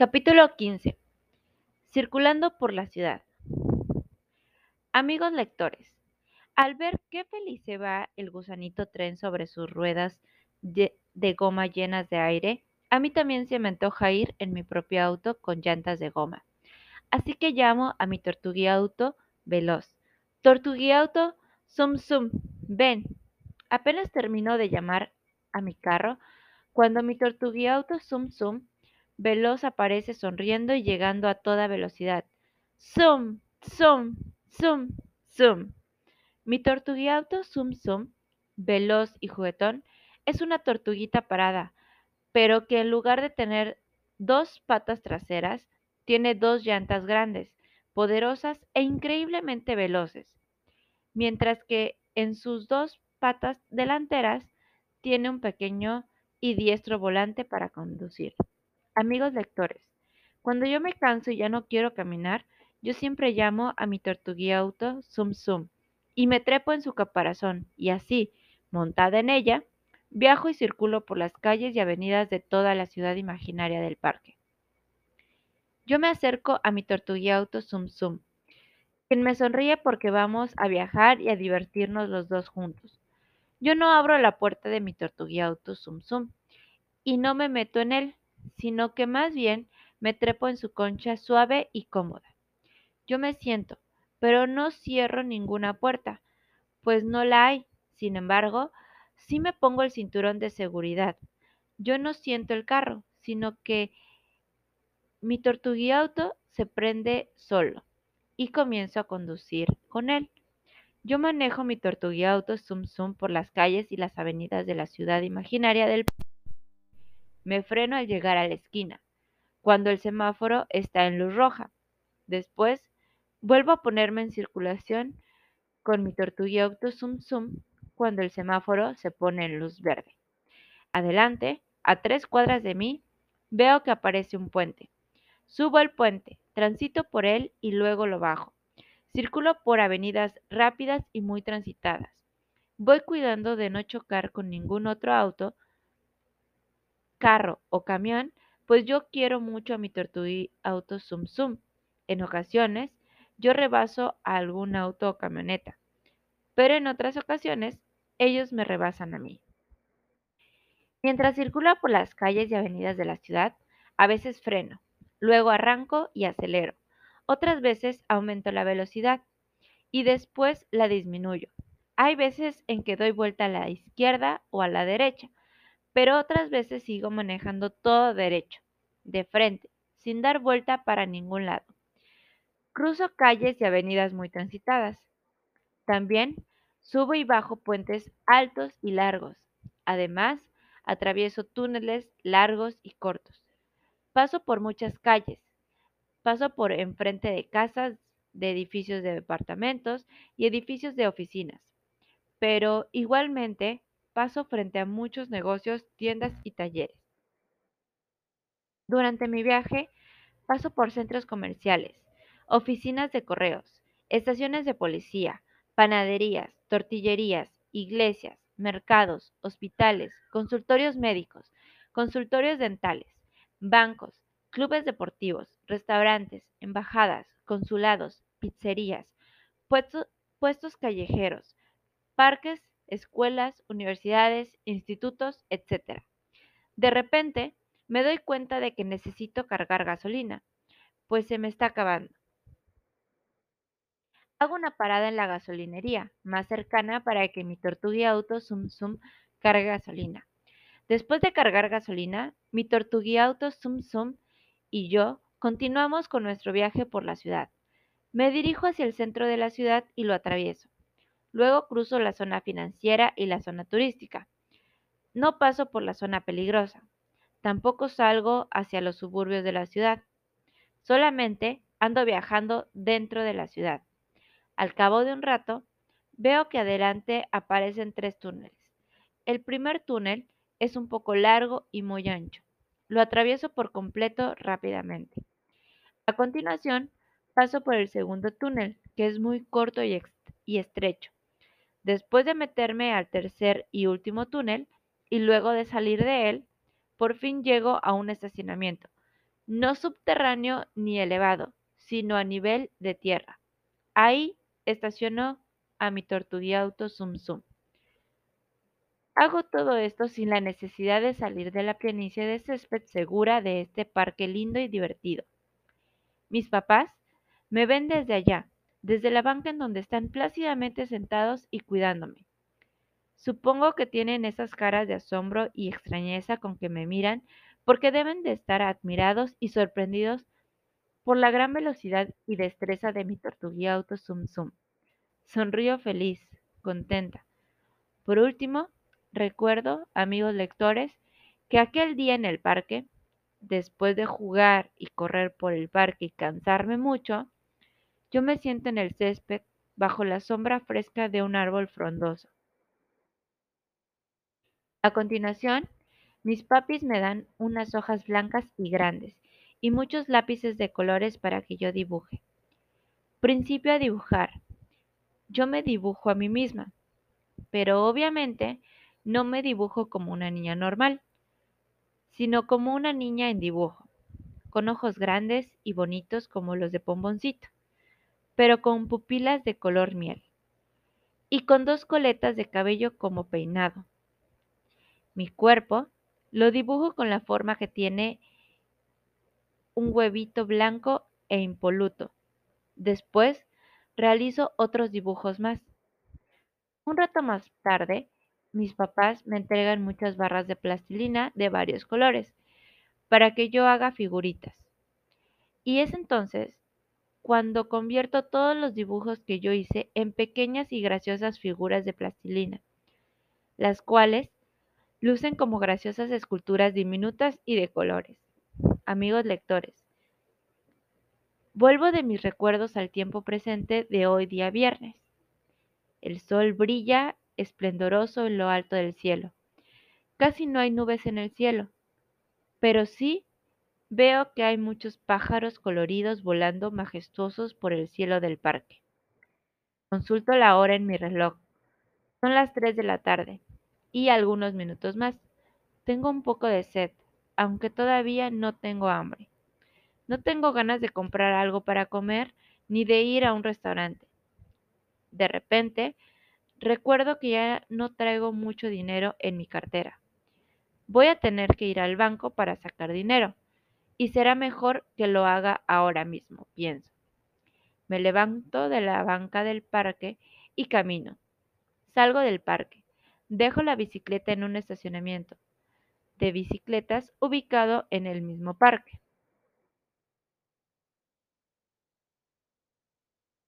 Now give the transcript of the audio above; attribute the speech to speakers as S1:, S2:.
S1: Capítulo 15. Circulando por la ciudad. Amigos lectores, al ver qué feliz se va el gusanito tren sobre sus ruedas de, goma llenas de aire, a mí también se me antoja ir en mi propio auto con llantas de goma. Así que llamo a mi tortuguiauto veloz. Tortuguiauto, zum zum, ven. Apenas termino de llamar a mi carro cuando mi tortuguiauto zum zum veloz aparece sonriendo y llegando a toda velocidad. Zum, zum, zum, zum. Mi tortuguiauto zum zum, veloz y juguetón, es una tortuguita parada, pero que en lugar de tener dos patas traseras, tiene dos llantas grandes, poderosas e increíblemente veloces, mientras que en sus dos patas delanteras tiene un pequeño y diestro volante para conducir. Amigos lectores, cuando yo me canso y ya no quiero caminar, yo siempre llamo a mi tortuguiauto Zum Zum y me trepo en su caparazón y así, montada en ella, viajo y circulo por las calles y avenidas de toda la ciudad imaginaria del parque. Yo me acerco a mi tortuguiauto Zum Zum, quien me sonríe porque vamos a viajar y a divertirnos los dos juntos. Yo no abro la puerta de mi tortuguiauto Zum Zum y no me meto en él, sino que más bien me trepo en su concha suave y cómoda. Yo me siento, pero no cierro ninguna puerta, pues no la hay. Sin embargo, sí me pongo el cinturón de seguridad. Yo no siento el carro, sino que mi tortuguiauto se prende solo y comienzo a conducir con él. Yo manejo mi tortuguiauto zum zum por las calles y las avenidas de la ciudad imaginaria del me freno al llegar a la esquina, cuando el semáforo está en luz roja. Después, vuelvo a ponerme en circulación con mi tortuguiauto zum zum cuando el semáforo se pone en luz verde. Adelante, a tres cuadras de mí, veo que aparece un puente. Subo al puente, transito por él y luego lo bajo. Circulo por avenidas rápidas y muy transitadas. Voy cuidando de no chocar con ningún otro auto carro o camión, pues yo quiero mucho a mi auto Zum Zum. En ocasiones, yo rebaso a algún auto o camioneta, pero en otras ocasiones, ellos me rebasan a mí. Mientras circulo por las calles y avenidas de la ciudad, a veces freno, luego arranco y acelero. Otras veces aumento la velocidad y después la disminuyo. Hay veces en que doy vuelta a la izquierda o a la derecha, pero otras veces sigo manejando todo derecho, de frente, sin dar vuelta para ningún lado. Cruzo calles y avenidas muy transitadas. También subo y bajo puentes altos y largos. Además, atravieso túneles largos y cortos. Paso por muchas calles. Paso por enfrente de casas, de edificios de departamentos y edificios de oficinas. Pero igualmente paso frente a muchos negocios, tiendas y talleres. Durante mi viaje paso por centros comerciales, oficinas de correos, estaciones de policía, panaderías, tortillerías, iglesias, mercados, hospitales, consultorios médicos, consultorios dentales, bancos, clubes deportivos, restaurantes, embajadas, consulados, pizzerías, puestos, puestos callejeros, parques escuelas, universidades, institutos, etc. De repente, me doy cuenta de que necesito cargar gasolina, pues se me está acabando. Hago una parada en la gasolinería más cercana para que mi tortuga auto Zum Zum cargue gasolina. Después de cargar gasolina, mi tortuga auto Zum Zum y yo continuamos con nuestro viaje por la ciudad. Me dirijo hacia el centro de la ciudad y lo atravieso. Luego cruzo la zona financiera y la zona turística. No paso por la zona peligrosa. Tampoco salgo hacia los suburbios de la ciudad. Solamente ando viajando dentro de la ciudad. Al cabo de un rato, veo que adelante aparecen tres túneles. El primer túnel es un poco largo y muy ancho. Lo atravieso por completo rápidamente. A continuación, paso por el segundo túnel, que es muy corto y, y estrecho. Después de meterme al tercer y último túnel y luego de salir de él, por fin llego a un estacionamiento. no subterráneo ni elevado, sino a nivel de tierra. Ahí estaciono a mi auto Zum Zum. Hago todo esto sin la necesidad de salir de la planicie de césped segura de este parque lindo y divertido. Mis papás me ven desde allá, desde la banca en donde están plácidamente sentados y cuidándome. Supongo que tienen esas caras de asombro y extrañeza con que me miran, porque deben de estar admirados y sorprendidos por la gran velocidad y destreza de mi tortuguía auto Zum. Sonrío feliz, contenta. Por último, recuerdo, amigos lectores, que aquel día en el parque, después de jugar y correr por el parque y cansarme mucho, yo me siento en el césped bajo la sombra fresca de un árbol frondoso. A continuación, mis papis me dan unas hojas blancas y grandes y muchos lápices de colores para que yo dibuje. Principio a dibujar. Yo me dibujo a mí misma, pero obviamente no me dibujo como una niña normal, sino como una niña en dibujo, con ojos grandes y bonitos como los de Pomboncito, pero con pupilas de color miel, y con dos coletas de cabello como peinado. Mi cuerpo lo dibujo con la forma que tiene un huevito blanco e impoluto. Después realizo otros dibujos más. Un rato más tarde mis papás me entregan muchas barras de plastilina de varios colores para que yo haga figuritas. Y es entonces cuando convierto todos los dibujos que yo hice en pequeñas y graciosas figuras de plastilina, las cuales lucen como graciosas esculturas diminutas y de colores. Amigos lectores, vuelvo de mis recuerdos al tiempo presente de hoy día viernes. El sol brilla esplendoroso en lo alto del cielo. Casi no hay nubes en el cielo, pero sí veo que hay muchos pájaros coloridos volando majestuosos por el cielo del parque. Consulto la hora en mi reloj. Son las tres de la tarde y algunos minutos más. Tengo un poco de sed, aunque todavía no tengo hambre. No tengo ganas de comprar algo para comer ni de ir a un restaurante. De repente, Recuerdo que ya no traigo mucho dinero en mi cartera. Voy a tener que ir al banco para sacar dinero. Y será mejor que lo haga ahora mismo, pienso. Me levanto de la banca del parque y camino. Salgo del parque. Dejo la bicicleta en un estacionamiento de bicicletas ubicado en el mismo parque.